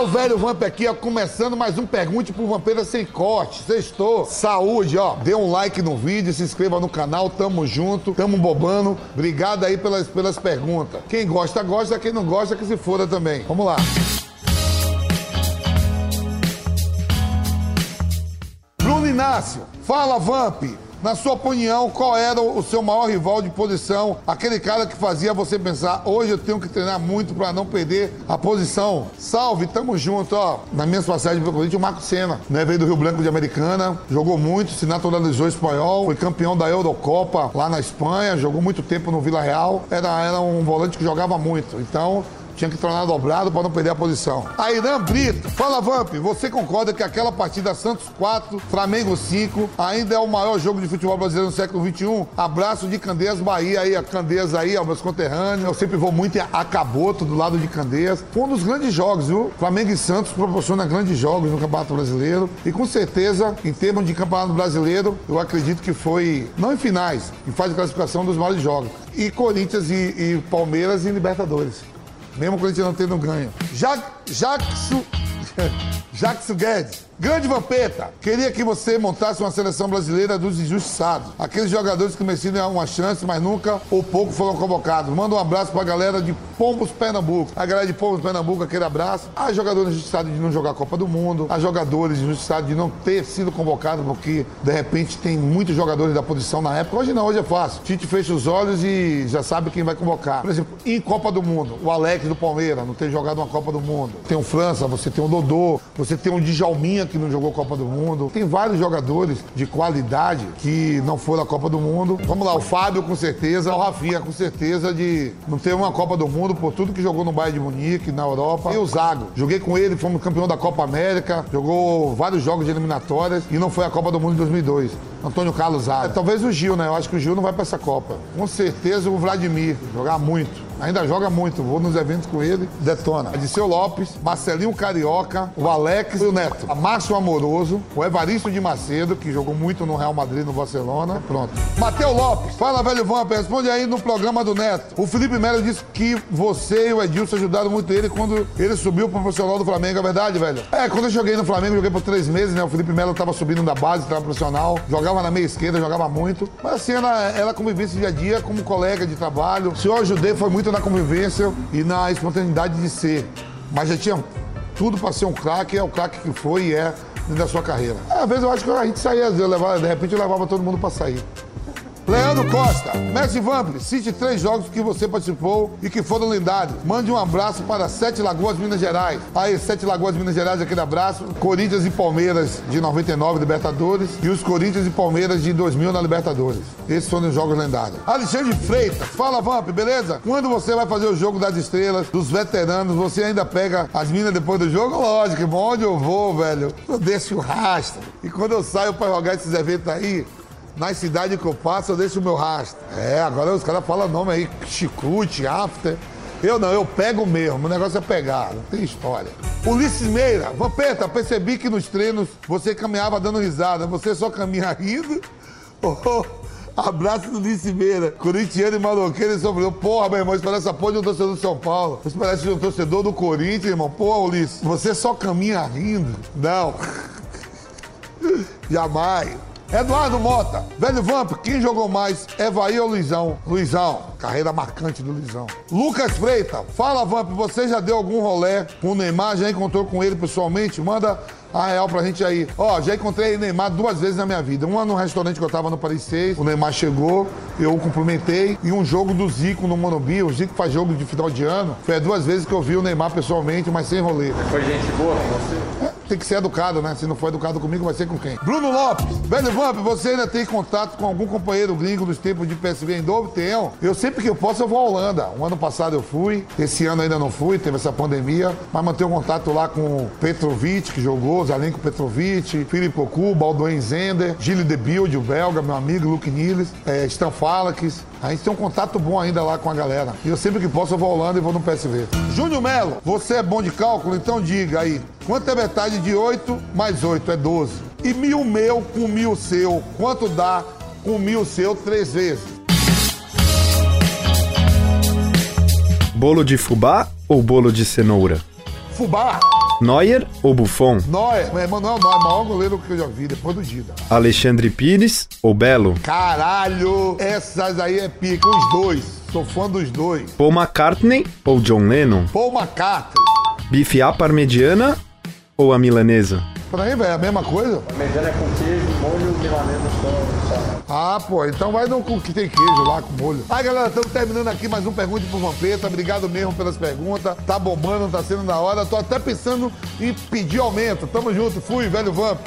o velho Vamp aqui, ó, começando mais um Pergunte pro Vampeira Sem Corte. Sextou. Saúde, ó. Dê um like no vídeo, se inscreva no canal, tamo junto, tamo bobando. Obrigado aí pelas, pelas perguntas. Quem gosta, gosta, quem não gosta, que se foda também. Vamos lá. Bruno Inácio, fala Vamp. Na sua opinião, qual era o seu maior rival de posição? Aquele cara que fazia você pensar, hoje eu tenho que treinar muito para não perder a posição. Salve, tamo junto, ó. Na minha passagem pelo Corinthians, o Marco Senna, né? Veio do Rio Branco de Americana, jogou muito, se naturalizou espanhol, foi campeão da Eurocopa lá na Espanha, jogou muito tempo no Vila Real. Era, era um volante que jogava muito. Então, tinha que treinar dobrado para não perder a posição. Airan Brito, fala Vamp, você concorda que aquela partida Santos 4, Flamengo 5 ainda é o maior jogo de futebol brasileiro no século 21? Abraço de Candeias, Bahia aí, a Candeias aí, aos meus conterrâneos. Eu sempre vou muito em Acaboto, do lado de Candeias. Foi um dos grandes jogos, viu? Flamengo e Santos proporciona grandes jogos no Campeonato Brasileiro e com certeza, em termos de Campeonato Brasileiro, eu acredito que foi, não em finais, em fase de classificação dos maiores jogos. E Corinthians e, e Palmeiras e Libertadores. Mesmo o Corinthians não tendo ganho. Ja, Jackson. Jackson Guedes. Grande Vampeta, queria que você montasse uma seleção brasileira dos injustiçados. Aqueles jogadores que mereciam uma chance, mas nunca ou pouco foram convocados. Manda um abraço pra galera de Pombos Pernambuco. A galera de Pombos Pernambuco, aquele abraço. Há jogadores injustiçados de não jogar a Copa do Mundo. Há jogadores injustiçados de não ter sido convocados, porque de repente tem muitos jogadores da posição na época. Hoje não, hoje é fácil. Tite fecha os olhos e já sabe quem vai convocar. Por exemplo, em Copa do Mundo, o Alex do Palmeiras não ter jogado uma Copa do Mundo. Tem o França, você tem o Dodô, você tem o Djalminha que não jogou Copa do Mundo. Tem vários jogadores de qualidade que não foram à Copa do Mundo. Vamos lá, o Fábio com certeza, o Rafinha com certeza de não ter uma Copa do Mundo por tudo que jogou no Bayern de Munique, na Europa. E o Zago. Joguei com ele, fomos campeão da Copa América, jogou vários jogos de eliminatórias e não foi à Copa do Mundo em 2002. Antônio Carlos Zago. É, talvez o Gil, né? Eu acho que o Gil não vai para essa Copa. Com certeza o Vladimir, jogar muito. Ainda joga muito, vou nos eventos com ele, detona. Ediceu Lopes, Marcelinho Carioca, o Alex e o Neto. A Márcio Amoroso, o Evaristo de Macedo, que jogou muito no Real Madrid, no Barcelona. Pronto. Mateu Lopes, fala velho Vamp, responde aí no programa do Neto. O Felipe Melo disse que você e o Edilson ajudaram muito ele quando ele subiu pro profissional do Flamengo, é verdade, velho? É, quando eu joguei no Flamengo, joguei por três meses, né? O Felipe Melo tava subindo da base, tava profissional, jogava na meia esquerda, jogava muito. Mas assim, ela, ela convivência dia a dia como colega de trabalho. Se eu ajudei, foi muito na convivência e na espontaneidade de ser. Mas já tinha tudo para ser um craque, é o craque que foi e é da sua carreira. Às vezes eu acho que a gente saía, de repente eu levava todo mundo para sair. Leandro Costa, Messi Vamp, cite três jogos que você participou e que foram lendários. Mande um abraço para Sete Lagoas, Minas Gerais. Aí, Sete Lagoas, Minas Gerais, aquele abraço. Corinthians e Palmeiras de 99, Libertadores. E os Corinthians e Palmeiras de 2000 na Libertadores. Esses foram os jogos lendários. Alexandre Freitas, fala Vamp, beleza? Quando você vai fazer o jogo das estrelas, dos veteranos, você ainda pega as minas depois do jogo? Lógico, onde eu vou, velho? Eu desço o rastro. E quando eu saio para jogar esses eventos aí, nas cidades que eu passo, eu deixo o meu rastro. É, agora os caras falam nome aí, chicute, after. Eu não, eu pego mesmo, o negócio é pegar, não tem história. Ulisses Meira, Vampeta, percebi que nos treinos você caminhava dando risada, você só caminha rindo? Oh, abraço do Ulisses Meira, corintiano e maloqueiro e sofreu. Porra, meu irmão, isso parece a porra de um torcedor do São Paulo. Isso parece um torcedor do Corinthians, irmão. Porra, Ulisses, você só caminha rindo? Não. Jamais. Eduardo Mota, velho Vamp, quem jogou mais? Evaí ou Luizão? Luizão, carreira marcante do Luizão. Lucas Freita, fala Vamp, você já deu algum rolé com o Neymar? Já encontrou com ele pessoalmente? Manda a real pra gente aí. Ó, já encontrei Neymar duas vezes na minha vida. Uma no restaurante que eu tava no Paris 6, o Neymar chegou, eu o cumprimentei. E um jogo do Zico no Monobi, o Zico faz jogo de final de ano. Foi as duas vezes que eu vi o Neymar pessoalmente, mas sem rolê. Foi gente boa com você? É, tem que ser educado, né? Se não for educado comigo, vai ser com quem? Bruno Lopes, velho Vamp, você ainda tem contato com algum companheiro gringo dos tempos de PSV em Dover? Tenho. Eu sempre que eu posso, eu vou à Holanda. Um ano passado eu fui, esse ano ainda não fui, teve essa pandemia, mas mantenho contato lá com Petrovic, que jogou, Zalenko Petrovic, Filipe Ocu, Baldoen Zender, Gilles de Bild, o belga, meu amigo, Luke Niles, é, Falakis. A gente tem um contato bom ainda lá com a galera. E eu sempre que posso, eu vou à Holanda e vou no PSV. Júnior Melo, você é bom de cálculo, então diga aí. Quanto é metade de 8 mais 8? É 12. E mil meu com mil seu, quanto dá com mil seu três vezes? Bolo de fubá ou bolo de cenoura? Fubá! Neuer ou Buffon? Neuer, meu irmão, não é o Neuer, maior goleiro que eu já vi, depois do Dida. Alexandre Pires ou Belo? Caralho, essas aí é pica, os dois. Sou fã dos dois. Paul McCartney ou John Lennon? Paul McCartney. Bife à parmegiana ou a milanesa? Pra mim, velho, é a mesma coisa. A mediana é com queijo, molho, milanesa só. Ah, pô, então vai no com que tem queijo lá com molho. Aí, galera, estamos terminando aqui mais um Pergunte pro Vampeta. Obrigado mesmo pelas perguntas. Tá bombando, tá sendo da hora. Tô até pensando em pedir aumento. Tamo junto. Fui, velho Vamp.